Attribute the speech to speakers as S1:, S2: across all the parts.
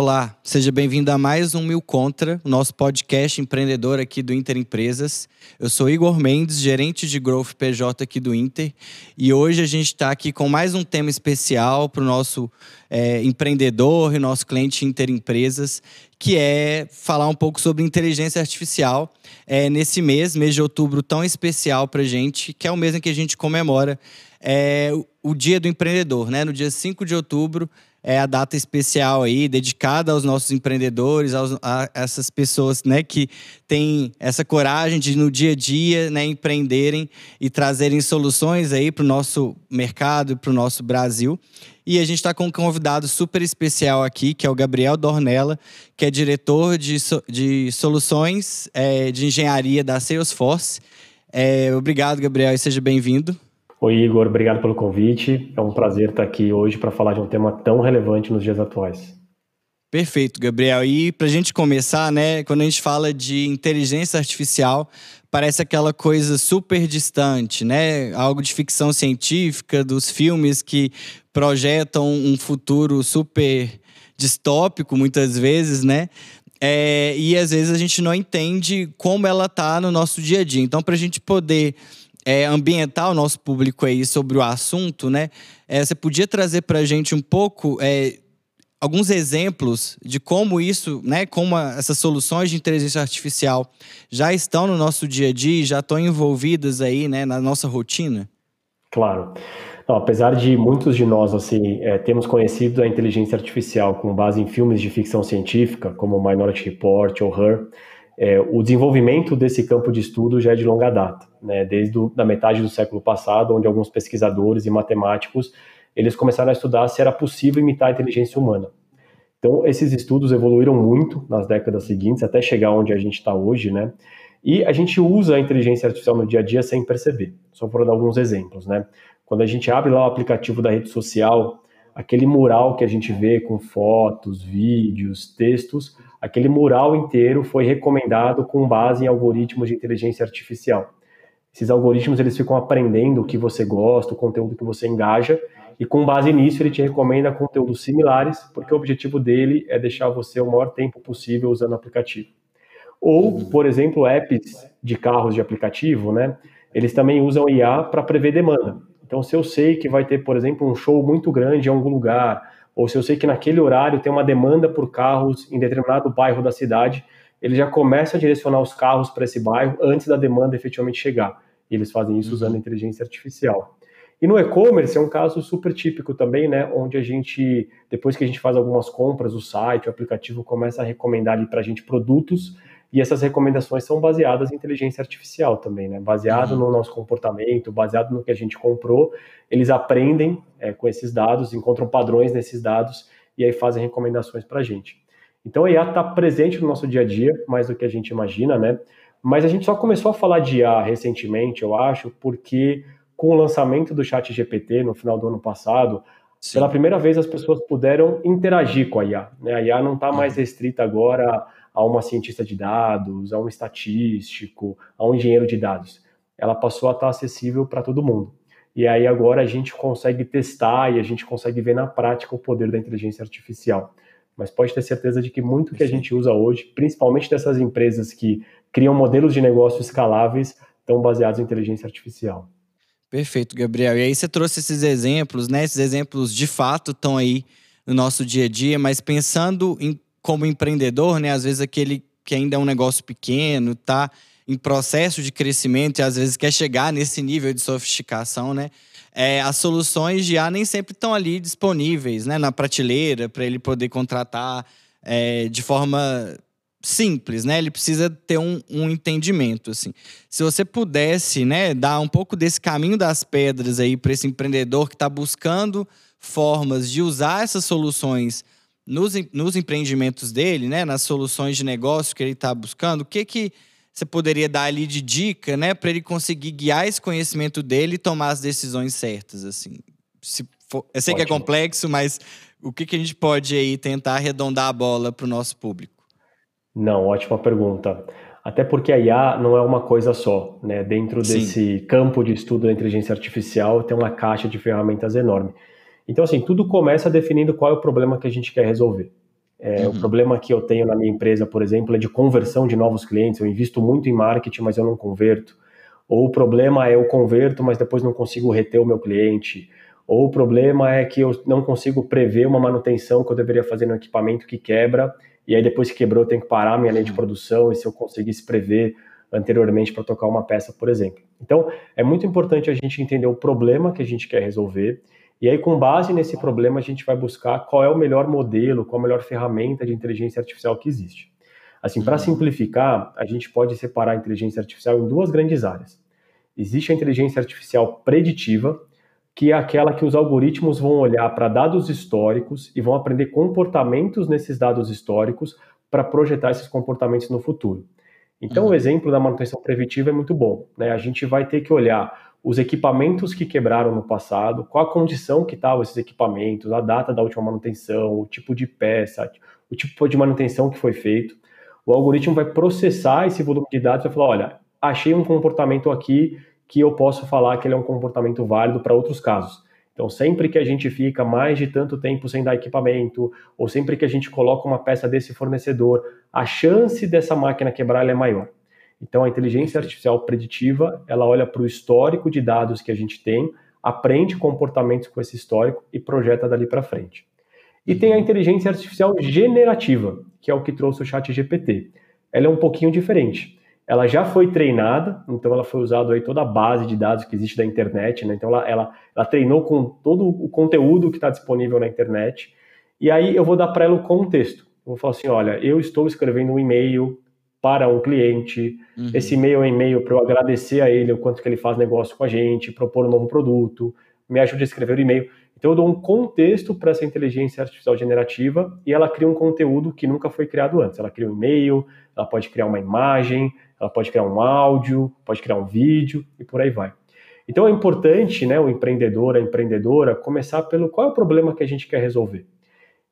S1: Olá, seja bem-vindo a mais um Mil Contra, nosso podcast empreendedor aqui do Inter Empresas. Eu sou Igor Mendes, gerente de Growth PJ aqui do Inter, e hoje a gente está aqui com mais um tema especial para o nosso é, empreendedor e nosso cliente Inter Empresas, que é falar um pouco sobre inteligência artificial é, nesse mês, mês de outubro tão especial para gente, que é o mês em que a gente comemora é, o Dia do Empreendedor, né? No dia 5 de outubro é a data especial aí, dedicada aos nossos empreendedores, aos, a essas pessoas né, que têm essa coragem de, no dia a dia, né, empreenderem e trazerem soluções aí para o nosso mercado e para o nosso Brasil. E a gente está com um convidado super especial aqui, que é o Gabriel Dornella, que é diretor de, de soluções é, de engenharia da Salesforce. É, obrigado, Gabriel, e seja bem-vindo.
S2: Oi, Igor, obrigado pelo convite. É um prazer estar aqui hoje para falar de um tema tão relevante nos dias atuais.
S1: Perfeito, Gabriel. E para a gente começar, né, quando a gente fala de inteligência artificial, parece aquela coisa super distante, né? Algo de ficção científica, dos filmes que projetam um futuro super distópico, muitas vezes, né? É, e às vezes a gente não entende como ela está no nosso dia a dia. Então, para a gente poder é, ambientar o nosso público aí sobre o assunto, né? É, você podia trazer para a gente um pouco é, alguns exemplos de como isso, né? Como a, essas soluções de inteligência artificial já estão no nosso dia a dia, já estão envolvidas aí, né? Na nossa rotina.
S2: Claro. Apesar de muitos de nós assim é, temos conhecido a inteligência artificial com base em filmes de ficção científica, como Minority Report ou Her, é, o desenvolvimento desse campo de estudo já é de longa data, né, desde a da metade do século passado, onde alguns pesquisadores e matemáticos eles começaram a estudar se era possível imitar a inteligência humana. Então, esses estudos evoluíram muito nas décadas seguintes, até chegar onde a gente está hoje, né? E a gente usa a inteligência artificial no dia a dia sem perceber. Só por dar alguns exemplos, né? Quando a gente abre lá o aplicativo da rede social, aquele mural que a gente vê com fotos, vídeos, textos, aquele mural inteiro foi recomendado com base em algoritmos de inteligência artificial. Esses algoritmos eles ficam aprendendo o que você gosta, o conteúdo que você engaja, e com base nisso ele te recomenda conteúdos similares, porque o objetivo dele é deixar você o maior tempo possível usando o aplicativo. Ou, por exemplo, apps de carros de aplicativo, né? Eles também usam IA para prever demanda. Então, se eu sei que vai ter, por exemplo, um show muito grande em algum lugar, ou se eu sei que naquele horário tem uma demanda por carros em determinado bairro da cidade, ele já começa a direcionar os carros para esse bairro antes da demanda efetivamente chegar. E eles fazem isso usando uhum. inteligência artificial. E no e-commerce é um caso super típico também, né? Onde a gente, depois que a gente faz algumas compras, o site, o aplicativo começa a recomendar ali para a gente produtos e essas recomendações são baseadas em inteligência artificial também, né? Baseado uhum. no nosso comportamento, baseado no que a gente comprou, eles aprendem é, com esses dados, encontram padrões nesses dados e aí fazem recomendações para a gente. Então a IA está presente no nosso dia a dia, mais do que a gente imagina, né? Mas a gente só começou a falar de IA recentemente, eu acho, porque com o lançamento do Chat GPT no final do ano passado, Sim. pela primeira vez as pessoas puderam interagir com a IA. Né? A IA não está mais uhum. restrita agora a uma cientista de dados, a um estatístico, a um engenheiro de dados. Ela passou a estar acessível para todo mundo. E aí agora a gente consegue testar e a gente consegue ver na prática o poder da inteligência artificial. Mas pode ter certeza de que muito que a gente usa hoje, principalmente dessas empresas que criam modelos de negócio escaláveis, estão baseados em inteligência artificial.
S1: Perfeito, Gabriel. E aí você trouxe esses exemplos, né? Esses exemplos de fato estão aí no nosso dia a dia, mas pensando em como empreendedor, né, às vezes aquele que ainda é um negócio pequeno, tá em processo de crescimento e às vezes quer chegar nesse nível de sofisticação, né? É, as soluções de nem sempre estão ali disponíveis, né, na prateleira para ele poder contratar é, de forma simples, né? Ele precisa ter um, um, entendimento, assim. Se você pudesse, né, dar um pouco desse caminho das pedras aí para esse empreendedor que está buscando formas de usar essas soluções nos, nos empreendimentos dele, né, nas soluções de negócio que ele está buscando, o que que você poderia dar ali de dica, né, para ele conseguir guiar esse conhecimento dele e tomar as decisões certas, assim? Se for, eu sei Ótimo. que é complexo, mas o que, que a gente pode aí tentar arredondar a bola para o nosso público?
S2: Não, ótima pergunta. Até porque a IA não é uma coisa só, né? Dentro Sim. desse campo de estudo da inteligência artificial tem uma caixa de ferramentas enorme. Então, assim, tudo começa definindo qual é o problema que a gente quer resolver. É, uhum. O problema que eu tenho na minha empresa, por exemplo, é de conversão de novos clientes. Eu invisto muito em marketing, mas eu não converto. Ou o problema é eu converto, mas depois não consigo reter o meu cliente. Ou o problema é que eu não consigo prever uma manutenção que eu deveria fazer no equipamento que quebra, e aí depois que quebrou eu tenho que parar minha linha de uhum. produção, e se eu conseguisse prever anteriormente para tocar uma peça, por exemplo. Então, é muito importante a gente entender o problema que a gente quer resolver e aí, com base nesse problema, a gente vai buscar qual é o melhor modelo, qual a melhor ferramenta de inteligência artificial que existe. Assim, para uhum. simplificar, a gente pode separar a inteligência artificial em duas grandes áreas. Existe a inteligência artificial preditiva, que é aquela que os algoritmos vão olhar para dados históricos e vão aprender comportamentos nesses dados históricos para projetar esses comportamentos no futuro. Então, uhum. o exemplo da manutenção preventiva é muito bom. Né? A gente vai ter que olhar os equipamentos que quebraram no passado, qual a condição que estavam esses equipamentos, a data da última manutenção, o tipo de peça, o tipo de manutenção que foi feito. O algoritmo vai processar esse volume de dados e vai falar: olha, achei um comportamento aqui que eu posso falar que ele é um comportamento válido para outros casos. Então, sempre que a gente fica mais de tanto tempo sem dar equipamento, ou sempre que a gente coloca uma peça desse fornecedor, a chance dessa máquina quebrar é maior. Então, a inteligência artificial preditiva, ela olha para o histórico de dados que a gente tem, aprende comportamentos com esse histórico e projeta dali para frente. E tem a uhum. inteligência artificial generativa, que é o que trouxe o chat GPT. Ela é um pouquinho diferente. Ela já foi treinada, então ela foi usada aí toda a base de dados que existe da internet, né? Então ela, ela, ela treinou com todo o conteúdo que está disponível na internet. E aí eu vou dar para ela o contexto. Eu vou falar assim, olha, eu estou escrevendo um e-mail para um cliente. Uhum. Esse e-mail é um e-mail para eu agradecer a ele o quanto que ele faz negócio com a gente, propor um novo produto, me ajude a escrever o e-mail. Então eu dou um contexto para essa inteligência artificial generativa e ela cria um conteúdo que nunca foi criado antes. Ela cria um e-mail, ela pode criar uma imagem, ela pode criar um áudio, pode criar um vídeo e por aí vai. Então é importante, né, o empreendedor, a empreendedora, começar pelo qual é o problema que a gente quer resolver.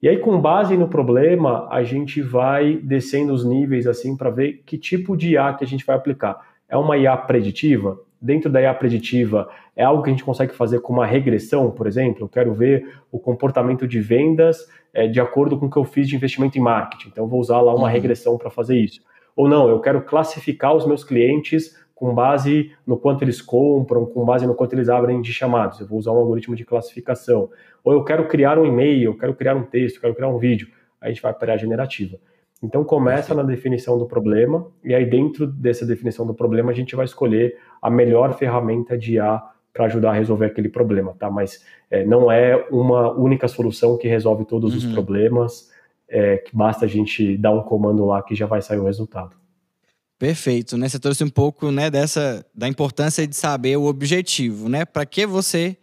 S2: E aí, com base no problema, a gente vai descendo os níveis assim para ver que tipo de IA que a gente vai aplicar. É uma IA preditiva? Dentro da IA preditiva, é algo que a gente consegue fazer com uma regressão, por exemplo? Eu quero ver o comportamento de vendas é, de acordo com o que eu fiz de investimento em marketing. Então, vou usar lá uma uhum. regressão para fazer isso. Ou não, eu quero classificar os meus clientes com base no quanto eles compram, com base no quanto eles abrem de chamados. Eu vou usar um algoritmo de classificação. Ou eu quero criar um e-mail, eu quero criar um texto, eu quero criar um vídeo. Aí a gente vai para a generativa. Então começa na definição do problema e aí dentro dessa definição do problema a gente vai escolher a melhor ferramenta de IA para ajudar a resolver aquele problema, tá? Mas é, não é uma única solução que resolve todos uhum. os problemas, é, que basta a gente dar um comando lá que já vai sair o resultado.
S1: Perfeito, né? Você trouxe um pouco, né, dessa da importância de saber o objetivo, né? Para que você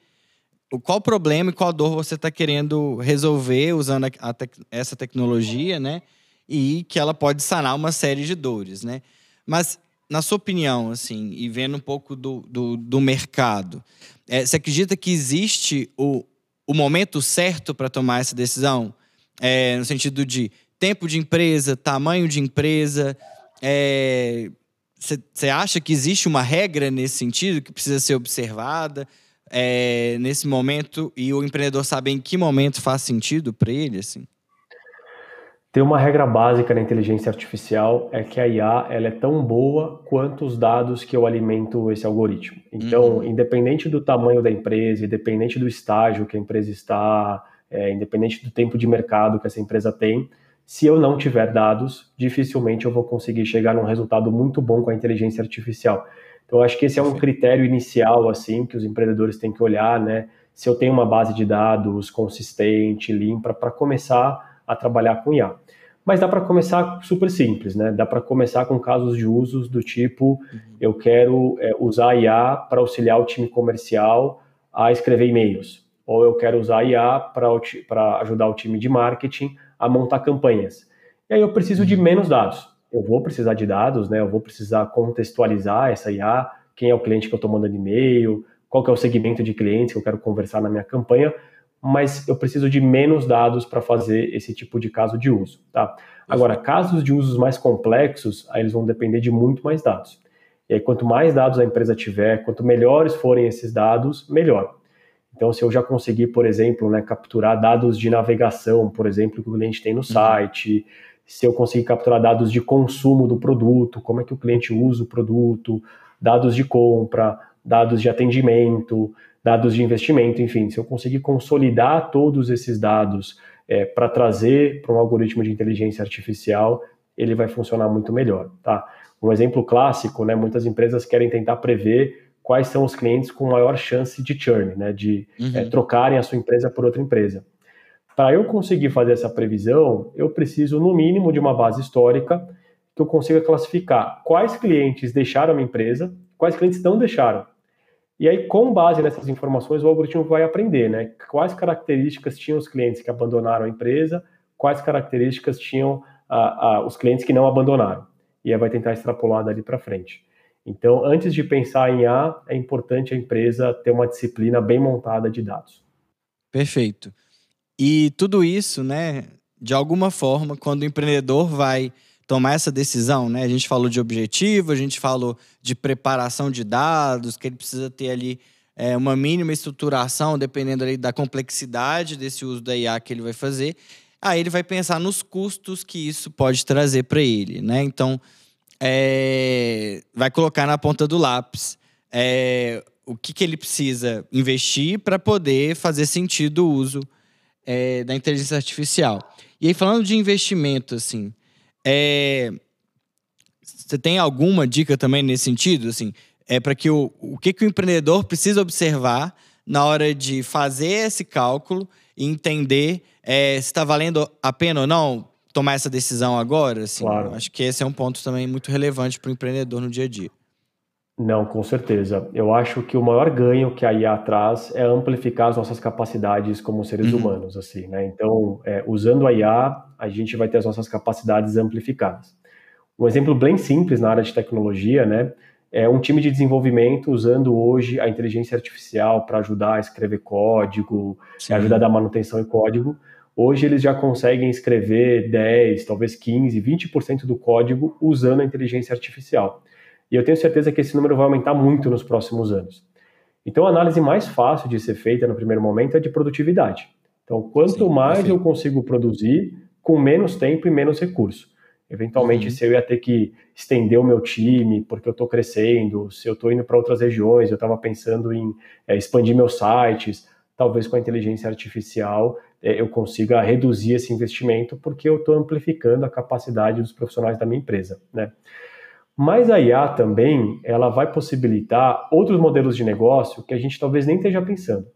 S1: qual problema e qual dor você está querendo resolver usando a, tec, essa tecnologia, né? E que ela pode sanar uma série de dores, né? Mas, na sua opinião, assim, e vendo um pouco do, do, do mercado, é, você acredita que existe o, o momento certo para tomar essa decisão? É, no sentido de tempo de empresa, tamanho de empresa, você é, acha que existe uma regra nesse sentido que precisa ser observada é, nesse momento e o empreendedor sabe em que momento faz sentido para ele? Assim?
S2: Tem uma regra básica na inteligência artificial é que a IA ela é tão boa quanto os dados que eu alimento esse algoritmo. Então, uhum. independente do tamanho da empresa, independente do estágio que a empresa está, é, independente do tempo de mercado que essa empresa tem, se eu não tiver dados, dificilmente eu vou conseguir chegar num resultado muito bom com a inteligência artificial. Então, acho que esse é um critério inicial, assim, que os empreendedores têm que olhar, né? Se eu tenho uma base de dados consistente, limpa, para começar a trabalhar com IA. Mas dá para começar super simples, né? Dá para começar com casos de usos do tipo: uhum. eu quero é, usar a IA para auxiliar o time comercial a escrever e-mails, ou eu quero usar a IA para ajudar o time de marketing a montar campanhas. E aí eu preciso de uhum. menos dados. Eu vou precisar de dados, né? Eu vou precisar contextualizar essa IA, quem é o cliente que eu estou mandando e-mail, qual que é o segmento de clientes que eu quero conversar na minha campanha, mas eu preciso de menos dados para fazer esse tipo de caso de uso, tá? Agora, casos de usos mais complexos, aí eles vão depender de muito mais dados. E aí, quanto mais dados a empresa tiver, quanto melhores forem esses dados, melhor. Então, se eu já conseguir, por exemplo, né, capturar dados de navegação, por exemplo, que o cliente tem no uhum. site, se eu conseguir capturar dados de consumo do produto, como é que o cliente usa o produto, dados de compra, dados de atendimento, dados de investimento, enfim, se eu conseguir consolidar todos esses dados é, para trazer para um algoritmo de inteligência artificial, ele vai funcionar muito melhor, tá? Um exemplo clássico, né? Muitas empresas querem tentar prever quais são os clientes com maior chance de churn, né, de uhum. é, trocarem a sua empresa por outra empresa. Para eu conseguir fazer essa previsão, eu preciso, no mínimo, de uma base histórica que eu consiga classificar quais clientes deixaram a minha empresa, quais clientes não deixaram. E aí, com base nessas informações, o algoritmo vai aprender, né? Quais características tinham os clientes que abandonaram a empresa, quais características tinham os clientes que não abandonaram. E aí vai tentar extrapolar dali para frente. Então, antes de pensar em A, é importante a empresa ter uma disciplina bem montada de dados.
S1: Perfeito. E tudo isso, né, de alguma forma, quando o empreendedor vai tomar essa decisão, né? A gente falou de objetivo, a gente falou de preparação de dados, que ele precisa ter ali é, uma mínima estruturação, dependendo ali da complexidade desse uso da IA que ele vai fazer. Aí ele vai pensar nos custos que isso pode trazer para ele, né? Então, é, vai colocar na ponta do lápis é, o que, que ele precisa investir para poder fazer sentido o uso é, da inteligência artificial. E aí, falando de investimento, assim, é, você tem alguma dica também nesse sentido? Assim, é para que o, o que, que o empreendedor precisa observar na hora de fazer esse cálculo e entender é, se está valendo a pena ou não tomar essa decisão agora? Assim, claro. Acho que esse é um ponto também muito relevante para o empreendedor no dia a dia.
S2: Não, com certeza. Eu acho que o maior ganho que a IA traz é amplificar as nossas capacidades como seres uhum. humanos, assim, né? Então, é, usando a IA, a gente vai ter as nossas capacidades amplificadas. Um exemplo bem simples na área de tecnologia, né? É um time de desenvolvimento usando hoje a inteligência artificial para ajudar a escrever código, Sim. ajudar a dar manutenção em código. Hoje eles já conseguem escrever 10, talvez 15, 20% do código usando a inteligência artificial. E eu tenho certeza que esse número vai aumentar muito nos próximos anos. Então a análise mais fácil de ser feita no primeiro momento é de produtividade. Então, quanto Sim, mais eu consigo produzir com menos tempo e menos recurso. Eventualmente, uhum. se eu ia ter que estender o meu time porque eu estou crescendo, se eu estou indo para outras regiões, eu estava pensando em é, expandir meus sites, talvez com a inteligência artificial eu consiga reduzir esse investimento porque eu estou amplificando a capacidade dos profissionais da minha empresa, né? Mas a IA também, ela vai possibilitar outros modelos de negócio que a gente talvez nem esteja pensando.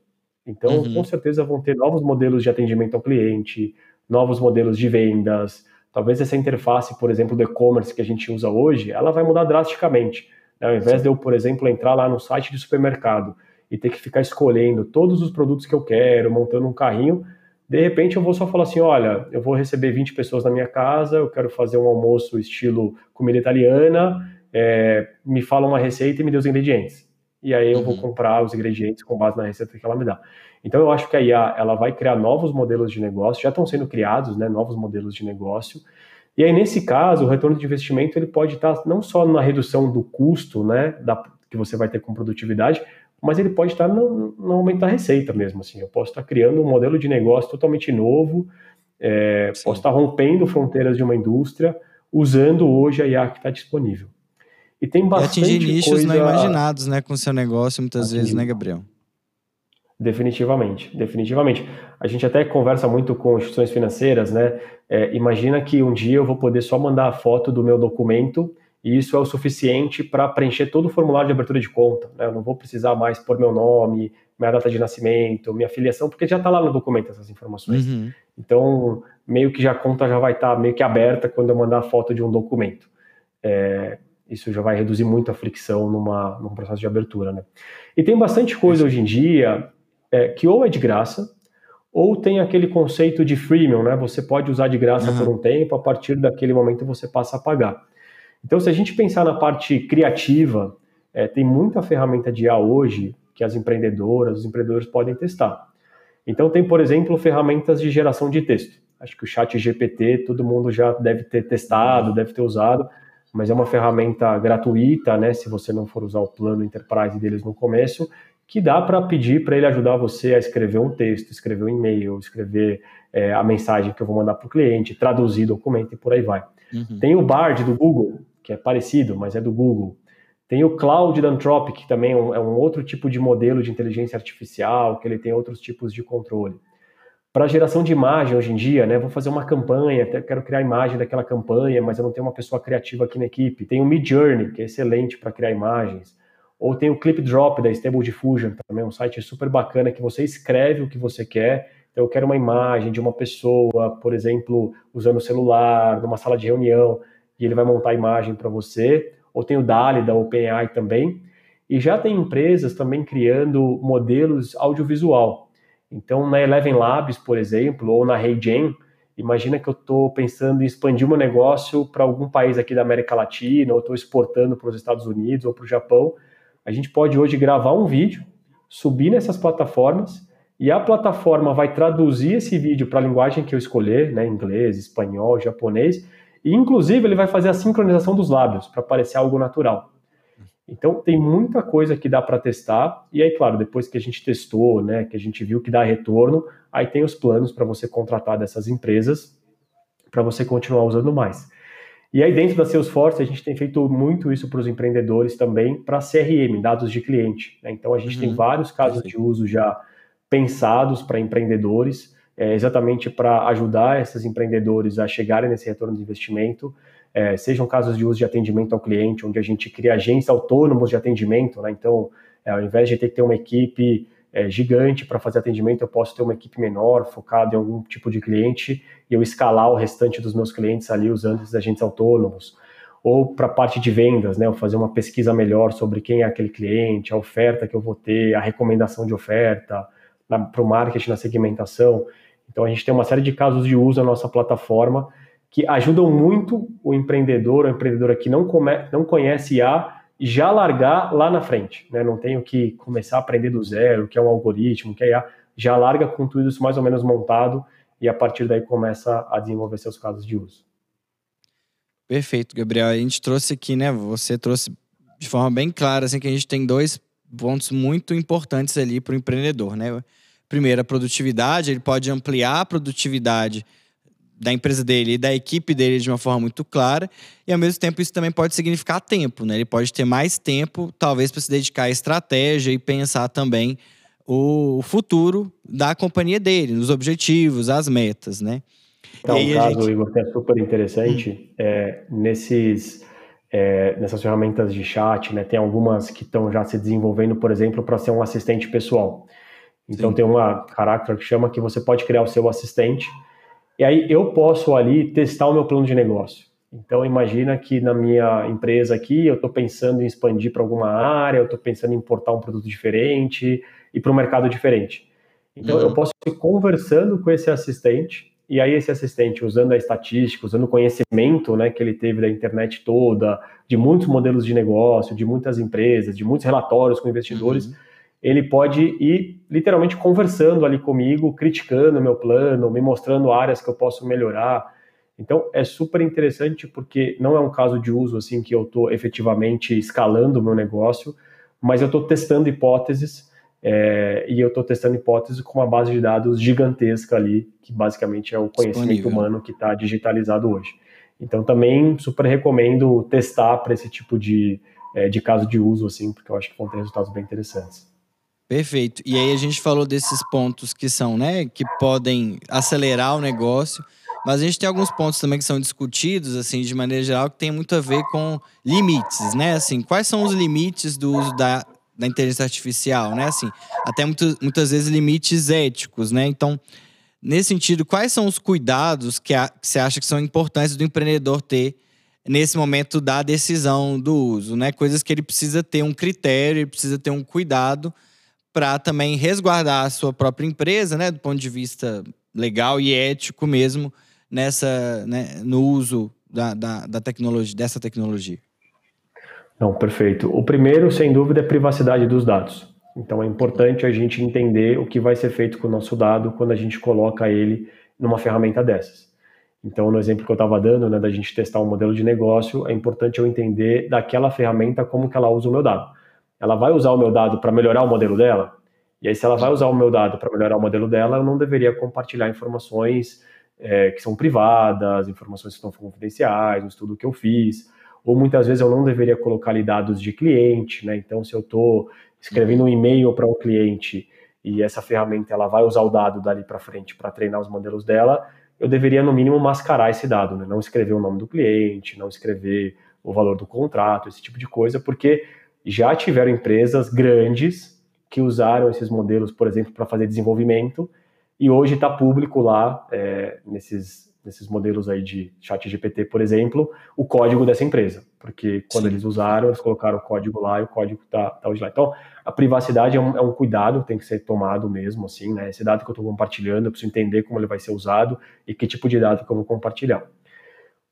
S2: Então, uhum. com certeza vão ter novos modelos de atendimento ao cliente, novos modelos de vendas. Talvez essa interface, por exemplo, do e-commerce que a gente usa hoje, ela vai mudar drasticamente. Né? Ao invés Sim. de eu, por exemplo, entrar lá no site de supermercado e ter que ficar escolhendo todos os produtos que eu quero, montando um carrinho, de repente eu vou só falar assim, olha, eu vou receber 20 pessoas na minha casa, eu quero fazer um almoço estilo comida italiana, é, me fala uma receita e me dê os ingredientes. E aí eu uhum. vou comprar os ingredientes com base na receita que ela me dá. Então eu acho que a IA ela vai criar novos modelos de negócio, já estão sendo criados, né, novos modelos de negócio. E aí nesse caso, o retorno de investimento ele pode estar não só na redução do custo, né, da, que você vai ter com produtividade, mas ele pode estar no, no aumento da receita mesmo. Assim. Eu posso estar criando um modelo de negócio totalmente novo, é, posso estar rompendo fronteiras de uma indústria usando hoje a IA que está disponível.
S1: E tem bastante e atingir nichos coisa... não imaginados, né, com o seu negócio muitas atingir. vezes, né, Gabriel?
S2: Definitivamente, definitivamente. A gente até conversa muito com instituições financeiras, né? É, imagina que um dia eu vou poder só mandar a foto do meu documento e isso é o suficiente para preencher todo o formulário de abertura de conta. Né? Eu não vou precisar mais pôr meu nome, minha data de nascimento, minha filiação, porque já está lá no documento essas informações. Uhum. Então, meio que já a conta já vai estar tá meio que aberta quando eu mandar a foto de um documento. É, isso já vai reduzir muito a fricção numa, num processo de abertura. Né? E tem bastante coisa hoje em dia é, que ou é de graça, ou tem aquele conceito de freemium, né? Você pode usar de graça uhum. por um tempo, a partir daquele momento você passa a pagar. Então, se a gente pensar na parte criativa, é, tem muita ferramenta de IA hoje que as empreendedoras, os empreendedores podem testar. Então, tem, por exemplo, ferramentas de geração de texto. Acho que o chat GPT todo mundo já deve ter testado, deve ter usado, mas é uma ferramenta gratuita, né? Se você não for usar o plano Enterprise deles no começo, que dá para pedir para ele ajudar você a escrever um texto, escrever um e-mail, escrever é, a mensagem que eu vou mandar para o cliente, traduzir documento e por aí vai. Uhum. Tem o Bard do Google, que é parecido, mas é do Google. Tem o Cloud da Anthropic, que também é um, é outro tipo de modelo de inteligência artificial, que ele tem outros tipos de controle. Para geração de imagem hoje em dia, né, vou fazer uma campanha, quero criar a imagem daquela campanha, mas eu não tenho uma pessoa criativa aqui na equipe. Tem o Midjourney, que é excelente para criar imagens. Ou tem o Clip Drop da Stable Diffusion, também um site super bacana que você escreve o que você quer. Então, eu quero uma imagem de uma pessoa, por exemplo, usando o celular, numa sala de reunião, e ele vai montar a imagem para você. Ou tem o DALI da OpenAI também. E já tem empresas também criando modelos audiovisual. Então, na Eleven Labs, por exemplo, ou na HeyGen, imagina que eu estou pensando em expandir meu negócio para algum país aqui da América Latina, ou estou exportando para os Estados Unidos ou para o Japão a gente pode hoje gravar um vídeo, subir nessas plataformas e a plataforma vai traduzir esse vídeo para a linguagem que eu escolher, né, inglês, espanhol, japonês, e inclusive ele vai fazer a sincronização dos lábios para parecer algo natural. Então tem muita coisa que dá para testar e aí claro, depois que a gente testou, né, que a gente viu que dá retorno, aí tem os planos para você contratar dessas empresas para você continuar usando mais. E aí, dentro da Salesforce, a gente tem feito muito isso para os empreendedores também, para CRM, dados de cliente. Né? Então, a gente uhum. tem vários casos de uso já pensados para empreendedores, é, exatamente para ajudar esses empreendedores a chegarem nesse retorno de investimento. É, sejam casos de uso de atendimento ao cliente, onde a gente cria agentes autônomos de atendimento. Né? Então, é, ao invés de ter que ter uma equipe é, gigante para fazer atendimento, eu posso ter uma equipe menor, focada em algum tipo de cliente, e eu escalar o restante dos meus clientes ali usando esses agentes autônomos. Ou para a parte de vendas, né, eu fazer uma pesquisa melhor sobre quem é aquele cliente, a oferta que eu vou ter, a recomendação de oferta, para o marketing, na segmentação. Então, a gente tem uma série de casos de uso na nossa plataforma que ajudam muito o empreendedor, a empreendedora que não, come, não conhece IA, já largar lá na frente, né? Não tenho que começar a aprender do zero, o que é um algoritmo, o que é IA, já larga com tudo isso mais ou menos montado e a partir daí começa a desenvolver seus casos de uso.
S1: Perfeito, Gabriel. A gente trouxe aqui, né? Você trouxe de forma bem clara, assim, que a gente tem dois pontos muito importantes ali para o empreendedor, né? Primeiro, a produtividade, ele pode ampliar a produtividade da empresa dele e da equipe dele de uma forma muito clara. E ao mesmo tempo isso também pode significar tempo, né? Ele pode ter mais tempo, talvez, para se dedicar à estratégia e pensar também o futuro da companhia dele, nos objetivos, as metas, né?
S2: Então, um caso, gente... Igor, que é super interessante, hum. é, nesses, é, nessas ferramentas de chat, né, tem algumas que estão já se desenvolvendo, por exemplo, para ser um assistente pessoal. Então, Sim. tem uma caráter que chama que você pode criar o seu assistente, e aí eu posso ali testar o meu plano de negócio. Então imagina que na minha empresa aqui eu estou pensando em expandir para alguma área, eu estou pensando em importar um produto diferente e para um mercado diferente. Então uhum. eu posso ir conversando com esse assistente e aí esse assistente usando a estatística, usando o conhecimento, né, que ele teve da internet toda, de muitos modelos de negócio, de muitas empresas, de muitos relatórios com investidores, uhum ele pode ir literalmente conversando ali comigo, criticando meu plano, me mostrando áreas que eu posso melhorar. Então é super interessante porque não é um caso de uso assim que eu estou efetivamente escalando o meu negócio, mas eu estou testando hipóteses é, e eu estou testando hipóteses com uma base de dados gigantesca ali, que basicamente é o conhecimento Disponível. humano que está digitalizado hoje. Então também super recomendo testar para esse tipo de, é, de caso de uso, assim, porque eu acho que vão ter resultados bem interessantes.
S1: Perfeito. E aí a gente falou desses pontos que são, né, que podem acelerar o negócio, mas a gente tem alguns pontos também que são discutidos, assim, de maneira geral, que tem muito a ver com limites, né? Assim, quais são os limites do uso da, da inteligência artificial, né? Assim, até muito, muitas vezes limites éticos, né? Então, nesse sentido, quais são os cuidados que, a, que você acha que são importantes do empreendedor ter nesse momento da decisão do uso, né? Coisas que ele precisa ter um critério, ele precisa ter um cuidado para também resguardar a sua própria empresa, né, do ponto de vista legal e ético mesmo, nessa, né, no uso da, da, da tecnologia, dessa tecnologia.
S2: Não, perfeito. O primeiro, sem dúvida, é privacidade dos dados. Então é importante a gente entender o que vai ser feito com o nosso dado quando a gente coloca ele numa ferramenta dessas. Então, no exemplo que eu estava dando, né, da gente testar um modelo de negócio, é importante eu entender daquela ferramenta como que ela usa o meu dado. Ela vai usar o meu dado para melhorar o modelo dela? E aí, se ela vai usar o meu dado para melhorar o modelo dela, eu não deveria compartilhar informações é, que são privadas, informações que estão confidenciais, um estudo que eu fiz. Ou muitas vezes eu não deveria colocar ali dados de cliente, né? Então, se eu estou escrevendo um e-mail para um cliente e essa ferramenta ela vai usar o dado dali para frente para treinar os modelos dela, eu deveria no mínimo mascarar esse dado, né? não escrever o nome do cliente, não escrever o valor do contrato, esse tipo de coisa, porque já tiveram empresas grandes que usaram esses modelos, por exemplo, para fazer desenvolvimento e hoje está público lá é, nesses nesses modelos aí de chat GPT, por exemplo, o código dessa empresa, porque quando Sim. eles usaram, eles colocaram o código lá e o código está tá hoje lá. Então, a privacidade é um, é um cuidado, tem que ser tomado mesmo, assim, né? Esse dado que eu estou compartilhando, eu preciso entender como ele vai ser usado e que tipo de dado que eu vou compartilhar.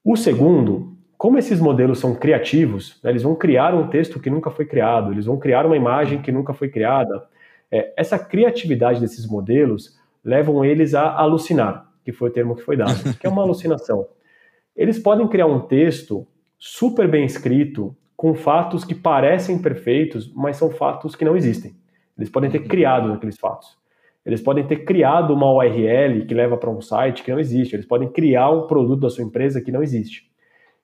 S2: O segundo, como esses modelos são criativos, né, eles vão criar um texto que nunca foi criado, eles vão criar uma imagem que nunca foi criada. É, essa criatividade desses modelos levam eles a alucinar que foi o termo que foi dado, que é uma alucinação. Eles podem criar um texto super bem escrito, com fatos que parecem perfeitos, mas são fatos que não existem. Eles podem ter criado aqueles fatos. Eles podem ter criado uma URL que leva para um site que não existe. Eles podem criar um produto da sua empresa que não existe.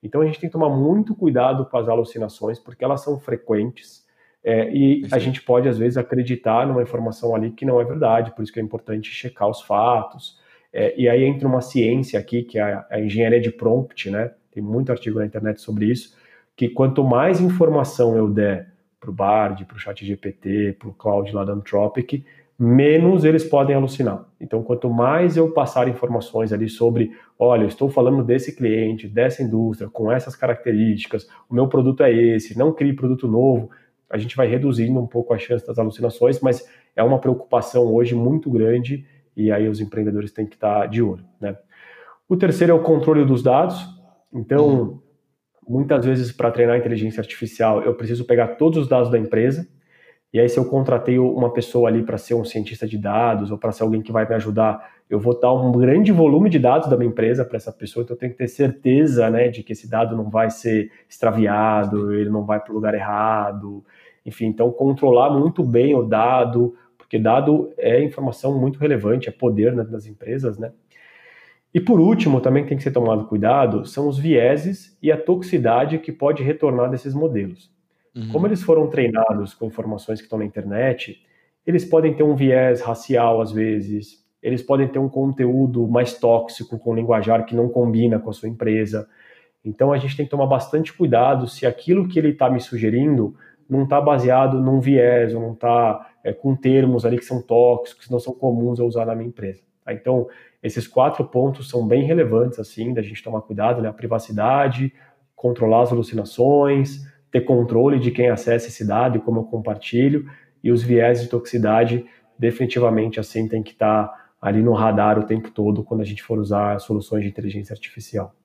S2: Então a gente tem que tomar muito cuidado com as alucinações, porque elas são frequentes. É, e a gente pode, às vezes, acreditar numa informação ali que não é verdade, por isso que é importante checar os fatos, é, e aí entra uma ciência aqui, que é a, a engenharia de prompt, né? Tem muito artigo na internet sobre isso, que quanto mais informação eu der para o Bard, para o ChatGPT, para o Cloud lá da Anthropic, menos eles podem alucinar. Então, quanto mais eu passar informações ali sobre, olha, eu estou falando desse cliente, dessa indústria, com essas características, o meu produto é esse, não crie produto novo, a gente vai reduzindo um pouco a chance das alucinações, mas é uma preocupação hoje muito grande e aí os empreendedores têm que estar de olho. Né? O terceiro é o controle dos dados. Então, uhum. muitas vezes para treinar inteligência artificial, eu preciso pegar todos os dados da empresa. E aí, se eu contratei uma pessoa ali para ser um cientista de dados ou para ser alguém que vai me ajudar, eu vou dar um grande volume de dados da minha empresa para essa pessoa. Então, eu tenho que ter certeza né, de que esse dado não vai ser extraviado, ele não vai para o lugar errado. Enfim, então, controlar muito bem o dado, porque dado é informação muito relevante, é poder né, das empresas, né? E por último, também tem que ser tomado cuidado, são os vieses e a toxicidade que pode retornar desses modelos. Uhum. Como eles foram treinados com informações que estão na internet, eles podem ter um viés racial às vezes, eles podem ter um conteúdo mais tóxico com linguajar que não combina com a sua empresa. Então a gente tem que tomar bastante cuidado se aquilo que ele está me sugerindo não está baseado num viés, ou não está é, com termos ali que são tóxicos, que não são comuns a usar na minha empresa. Tá? Então, esses quatro pontos são bem relevantes, assim, da gente tomar cuidado, né? A privacidade, controlar as alucinações, ter controle de quem acessa esse dado e como eu compartilho, e os viés de toxicidade, definitivamente, assim, tem que estar tá ali no radar o tempo todo quando a gente for usar soluções de inteligência artificial.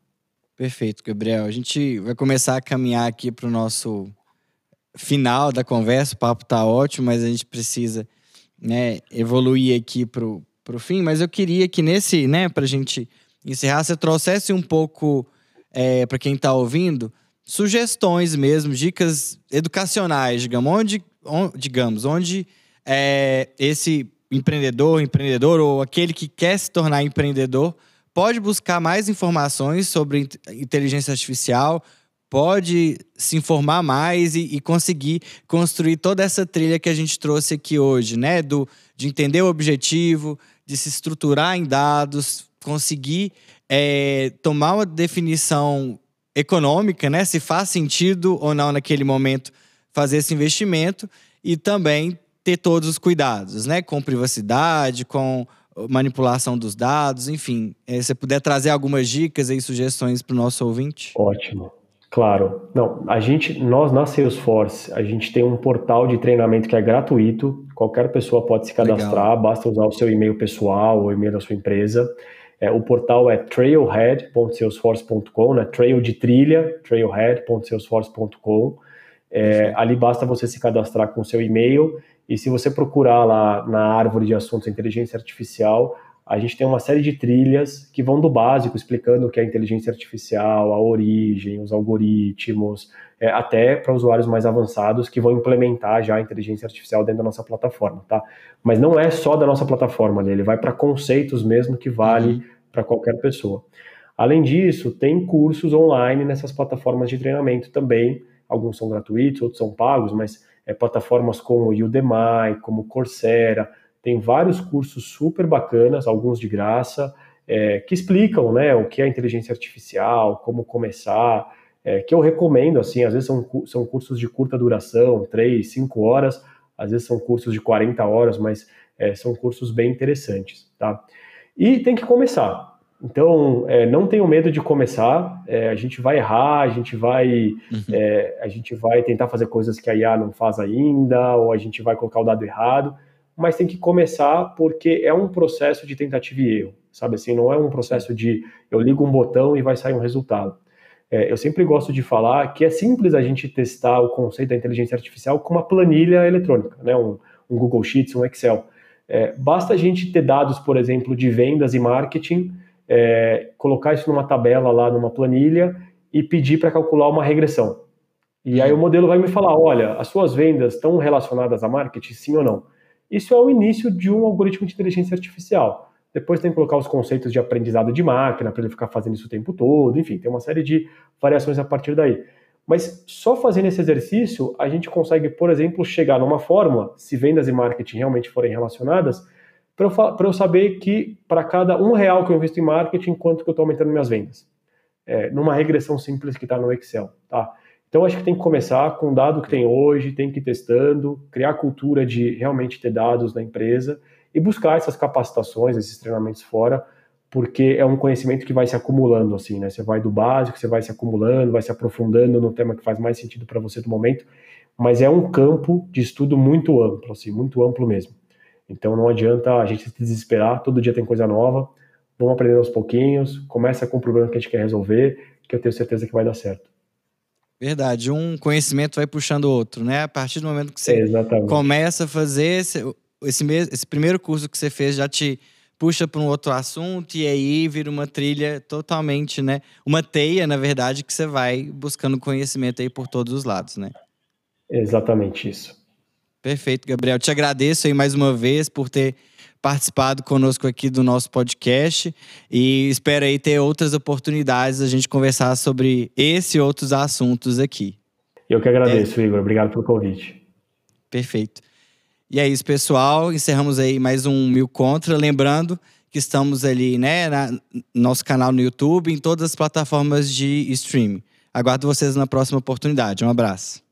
S1: Perfeito, Gabriel. A gente vai começar a caminhar aqui para o nosso final da conversa, o papo tá ótimo, mas a gente precisa né, evoluir aqui pro, pro fim. Mas eu queria que nesse, né, pra gente encerrar, você trouxesse um pouco é, para quem tá ouvindo, sugestões mesmo, dicas educacionais, digamos, onde, onde digamos, onde é, esse empreendedor, empreendedor ou aquele que quer se tornar empreendedor pode buscar mais informações sobre inteligência artificial, pode se informar mais e, e, conseguir construir toda essa trilha que a gente trouxe aqui hoje, né? Do, de entender o objetivo, de se estruturar em dados, conseguir é, tomar uma definição econômica, né? Se faz sentido ou não naquele momento fazer esse investimento e também ter todos os cuidados, né? Com privacidade, com manipulação dos dados, enfim. É, se você puder trazer algumas dicas e sugestões para o nosso ouvinte.
S2: Ótimo. Claro. Não, a gente, nós na Salesforce, a gente tem um portal de treinamento que é gratuito. Qualquer pessoa pode se cadastrar, Legal. basta usar o seu e-mail pessoal ou e-mail da sua empresa. É, o portal é trailhead.salesforce.com, né? Trail de trilha, trailhead.salesforce.com. É, ali basta você se cadastrar com o seu e-mail e se você procurar lá na árvore de assuntos inteligência artificial, a gente tem uma série de trilhas que vão do básico, explicando o que é inteligência artificial, a origem, os algoritmos, é, até para usuários mais avançados que vão implementar já a inteligência artificial dentro da nossa plataforma, tá? Mas não é só da nossa plataforma, né? ele vai para conceitos mesmo que vale uhum. para qualquer pessoa. Além disso, tem cursos online nessas plataformas de treinamento também. Alguns são gratuitos, outros são pagos, mas é, plataformas como Udemy, como Coursera, tem vários cursos super bacanas, alguns de graça, é, que explicam né, o que é inteligência artificial, como começar, é, que eu recomendo, assim, às vezes são, são cursos de curta duração, 3, 5 horas, às vezes são cursos de 40 horas, mas é, são cursos bem interessantes, tá? E tem que começar. Então, é, não tenham medo de começar. É, a gente vai errar, a gente vai, uhum. é, a gente vai tentar fazer coisas que a IA não faz ainda, ou a gente vai colocar o dado errado mas tem que começar porque é um processo de tentativa e erro, sabe assim, não é um processo de eu ligo um botão e vai sair um resultado. É, eu sempre gosto de falar que é simples a gente testar o conceito da inteligência artificial com uma planilha eletrônica, né, um, um Google Sheets, um Excel. É, basta a gente ter dados, por exemplo, de vendas e marketing, é, colocar isso numa tabela lá, numa planilha e pedir para calcular uma regressão. E aí o modelo vai me falar, olha, as suas vendas estão relacionadas a marketing, sim ou não? Isso é o início de um algoritmo de inteligência artificial. Depois tem que colocar os conceitos de aprendizado de máquina para ele ficar fazendo isso o tempo todo, enfim, tem uma série de variações a partir daí. Mas só fazendo esse exercício, a gente consegue, por exemplo, chegar numa fórmula, se vendas e marketing realmente forem relacionadas, para eu, eu, saber que para cada um real que eu invisto em marketing, quanto que eu estou aumentando minhas vendas. É, numa regressão simples que está no Excel, tá? Então, acho que tem que começar com o dado que tem hoje, tem que ir testando, criar a cultura de realmente ter dados na empresa e buscar essas capacitações, esses treinamentos fora, porque é um conhecimento que vai se acumulando, assim, né? Você vai do básico, você vai se acumulando, vai se aprofundando no tema que faz mais sentido para você no momento, mas é um campo de estudo muito amplo, assim, muito amplo mesmo. Então, não adianta a gente se desesperar, todo dia tem coisa nova, vamos aprendendo aos pouquinhos, começa com o problema que a gente quer resolver, que eu tenho certeza que vai dar certo.
S1: Verdade, um conhecimento vai puxando o outro, né? A partir do momento que você começa a fazer esse, esse, esse primeiro curso que você fez já te puxa para um outro assunto e aí vira uma trilha totalmente, né? Uma teia, na verdade, que você vai buscando conhecimento aí por todos os lados, né?
S2: Exatamente isso.
S1: Perfeito, Gabriel. Te agradeço aí mais uma vez por ter participado conosco aqui do nosso podcast e espero aí ter outras oportunidades a gente conversar sobre esse e outros assuntos aqui.
S2: Eu que agradeço, é. Igor. Obrigado pelo convite.
S1: Perfeito. E é isso, pessoal. Encerramos aí mais um Mil Contra. Lembrando que estamos ali, né, no nosso canal no YouTube, em todas as plataformas de streaming. Aguardo vocês na próxima oportunidade. Um abraço.